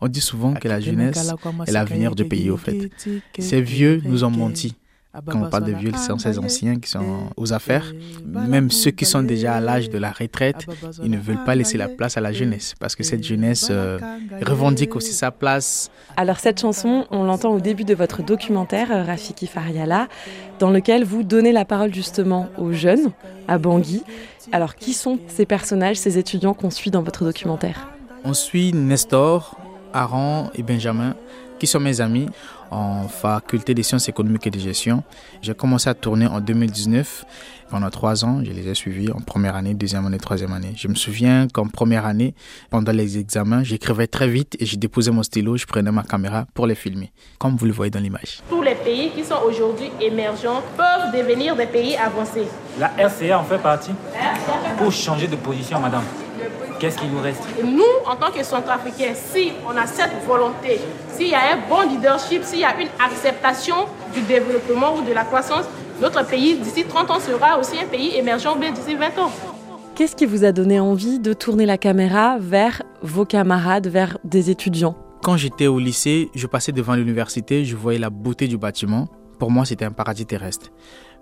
On dit souvent que la jeunesse est l'avenir du pays, au fait. Ces vieux nous ont menti. Quand on parle de vieux, ce sont ces anciens qui sont aux affaires. Même ceux qui sont déjà à l'âge de la retraite, ils ne veulent pas laisser la place à la jeunesse parce que cette jeunesse euh, revendique aussi sa place. Alors cette chanson, on l'entend au début de votre documentaire, Rafiki Fariala, dans lequel vous donnez la parole justement aux jeunes, à Bangui. Alors qui sont ces personnages, ces étudiants qu'on suit dans votre documentaire? On suit Nestor, Aaron et Benjamin, qui sont mes amis en faculté des sciences économiques et de gestion. J'ai commencé à tourner en 2019. Pendant trois ans, je les ai suivis en première année, deuxième année, troisième année. Je me souviens qu'en première année, pendant les examens, j'écrivais très vite et je déposais mon stylo, je prenais ma caméra pour les filmer, comme vous le voyez dans l'image. Tous les pays qui sont aujourd'hui émergents peuvent devenir des pays avancés. La RCA en fait partie pour changer de position, madame. Qu'est-ce qui nous reste? Nous, en tant que Centrafricains, si on a cette volonté, s'il y a un bon leadership, s'il y a une acceptation du développement ou de la croissance, notre pays d'ici 30 ans sera aussi un pays émergent d'ici 20 ans. Qu'est-ce qui vous a donné envie de tourner la caméra vers vos camarades, vers des étudiants? Quand j'étais au lycée, je passais devant l'université, je voyais la beauté du bâtiment. Pour moi, c'était un paradis terrestre.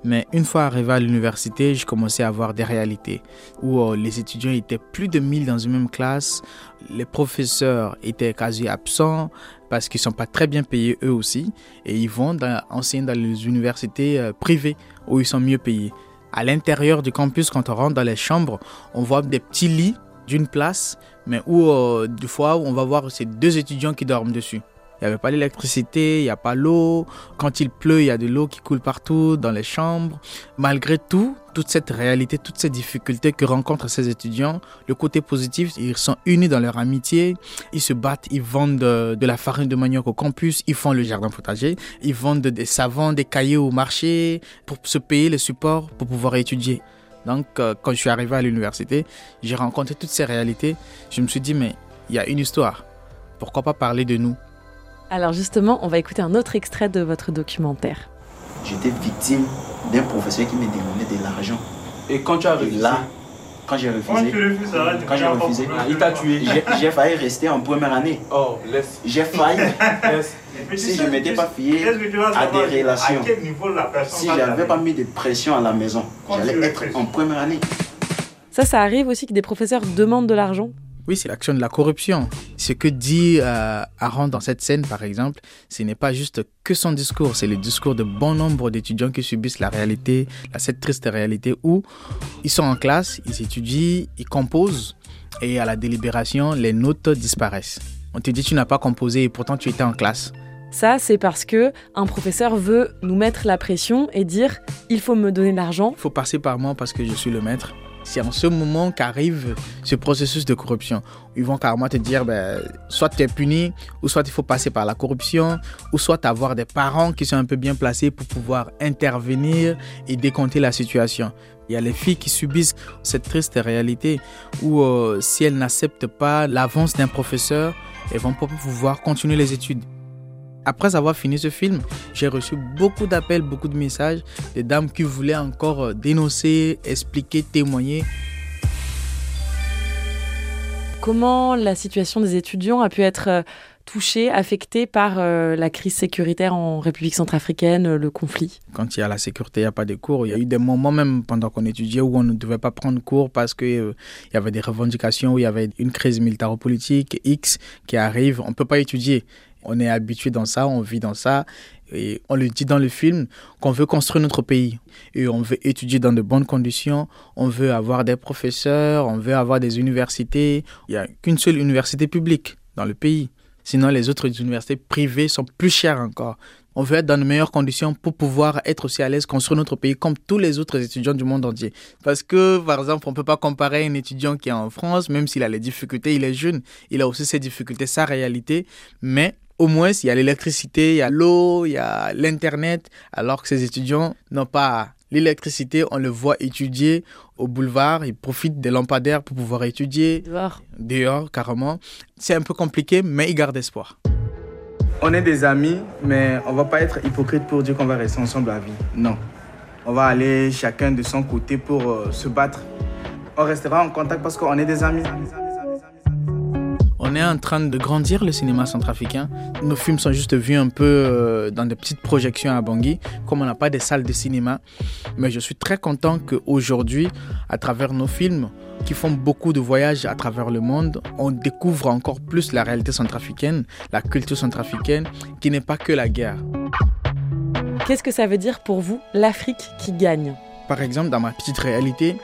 Mais une fois arrivé à l'université, je commençais à voir des réalités où euh, les étudiants étaient plus de 1000 dans une même classe, les professeurs étaient quasi absents parce qu'ils ne sont pas très bien payés eux aussi et ils vont enseigner dans les universités euh, privées où ils sont mieux payés. À l'intérieur du campus, quand on rentre dans les chambres, on voit des petits lits d'une place, mais où euh, fois on va voir ces deux étudiants qui dorment dessus. Il n'y avait pas l'électricité, il n'y a pas l'eau. Quand il pleut, il y a de l'eau qui coule partout dans les chambres. Malgré tout, toute cette réalité, toutes ces difficultés que rencontrent ces étudiants, le côté positif, ils sont unis dans leur amitié, ils se battent, ils vendent de, la farine de manioc au campus, ils font le jardin potager, ils vendent des savons, des cahiers au marché pour se payer le support pour pouvoir étudier. Donc, euh, quand je suis arrivé à l'université, j'ai rencontré toutes ces réalités. Je me suis dit, mais il y a une histoire. Pourquoi pas parler de nous? Alors justement, on va écouter un autre extrait de votre documentaire. J'étais victime d'un professeur qui me demandait de l'argent. Et quand tu as refusé Là, quand j'ai refusé, quand j'ai refusé, il t'a tué. J'ai failli rester en première année. Oh, laisse. J'ai failli. Si je ne m'étais pas fié à des relations, si je n'avais pas mis de pression à la maison, j'allais être en première année. Ça, ça arrive aussi que des professeurs demandent de l'argent oui, c'est l'action de la corruption. Ce que dit euh, Aaron dans cette scène, par exemple, ce n'est pas juste que son discours, c'est le discours de bon nombre d'étudiants qui subissent la réalité, cette triste réalité où ils sont en classe, ils étudient, ils composent, et à la délibération, les notes disparaissent. On te dit tu n'as pas composé et pourtant tu étais en classe. Ça, c'est parce que un professeur veut nous mettre la pression et dire il faut me donner de l'argent. Il faut passer par moi parce que je suis le maître. C'est en ce moment qu'arrive ce processus de corruption. Ils vont carrément te dire, ben, soit tu es puni, ou soit il faut passer par la corruption, ou soit avoir des parents qui sont un peu bien placés pour pouvoir intervenir et décompter la situation. Il y a les filles qui subissent cette triste réalité où euh, si elles n'acceptent pas l'avance d'un professeur, elles vont pas pouvoir continuer les études. Après avoir fini ce film, j'ai reçu beaucoup d'appels, beaucoup de messages des dames qui voulaient encore euh, dénoncer, expliquer, témoigner. Comment la situation des étudiants a pu être euh, touchée, affectée par euh, la crise sécuritaire en République centrafricaine, le conflit? Quand il y a la sécurité, il n'y a pas de cours. Il y a eu des moments même pendant qu'on étudiait où on ne devait pas prendre cours parce qu'il y avait des revendications, où il y avait une crise militaro-politique X qui arrive. On ne peut pas étudier. On est habitué dans ça, on vit dans ça. Et on le dit dans le film qu'on veut construire notre pays. Et on veut étudier dans de bonnes conditions. On veut avoir des professeurs, on veut avoir des universités. Il n'y a qu'une seule université publique dans le pays. Sinon, les autres universités privées sont plus chères encore. On veut être dans de meilleures conditions pour pouvoir être aussi à l'aise construire notre pays comme tous les autres étudiants du monde entier. Parce que, par exemple, on ne peut pas comparer un étudiant qui est en France, même s'il a les difficultés, il est jeune, il a aussi ses difficultés, sa réalité, mais au moins, il y a l'électricité, il y a l'eau, il y a l'Internet, alors que ces étudiants n'ont pas l'électricité. On le voit étudier au boulevard, ils profitent des lampadaires pour pouvoir étudier. Dehors. Dehors, carrément. C'est un peu compliqué, mais ils gardent espoir. On est des amis, mais on va pas être hypocrite pour dire qu'on va rester ensemble à vie. Non. On va aller chacun de son côté pour euh, se battre on restera en contact parce qu'on est des amis. On est en train de grandir le cinéma centrafricain. Nos films sont juste vus un peu euh, dans des petites projections à Bangui, comme on n'a pas de salles de cinéma. Mais je suis très content qu'aujourd'hui, à travers nos films, qui font beaucoup de voyages à travers le monde, on découvre encore plus la réalité centrafricaine, la culture centrafricaine, qui n'est pas que la guerre. Qu'est-ce que ça veut dire pour vous, l'Afrique qui gagne? Par exemple, dans ma petite réalité,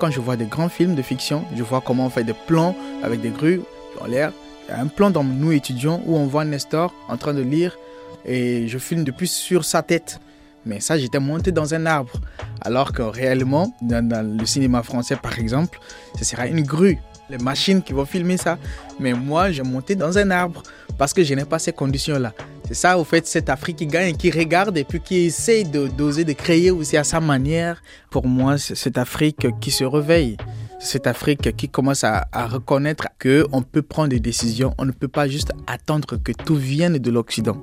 quand je vois des grands films de fiction, je vois comment on fait des plans avec des grues l'air. Il y a un plan dans Nous étudiants où on voit Nestor en train de lire et je filme depuis sur sa tête. Mais ça, j'étais monté dans un arbre. Alors que réellement, dans, le cinéma français par exemple, ce sera une grue. Les machines qui vont filmer ça. Mais moi, j'ai monté dans un arbre parce que je n'ai pas ces conditions-là. C'est ça, au fait, cette Afrique qui gagne, qui regarde et puis qui essaye d'oser de, de créer aussi à sa manière. Pour moi, c'est cette Afrique qui se réveille cette Afrique qui commence à, reconnaître qu'on peut prendre des décisions. On ne peut pas juste attendre que tout vienne de l'Occident.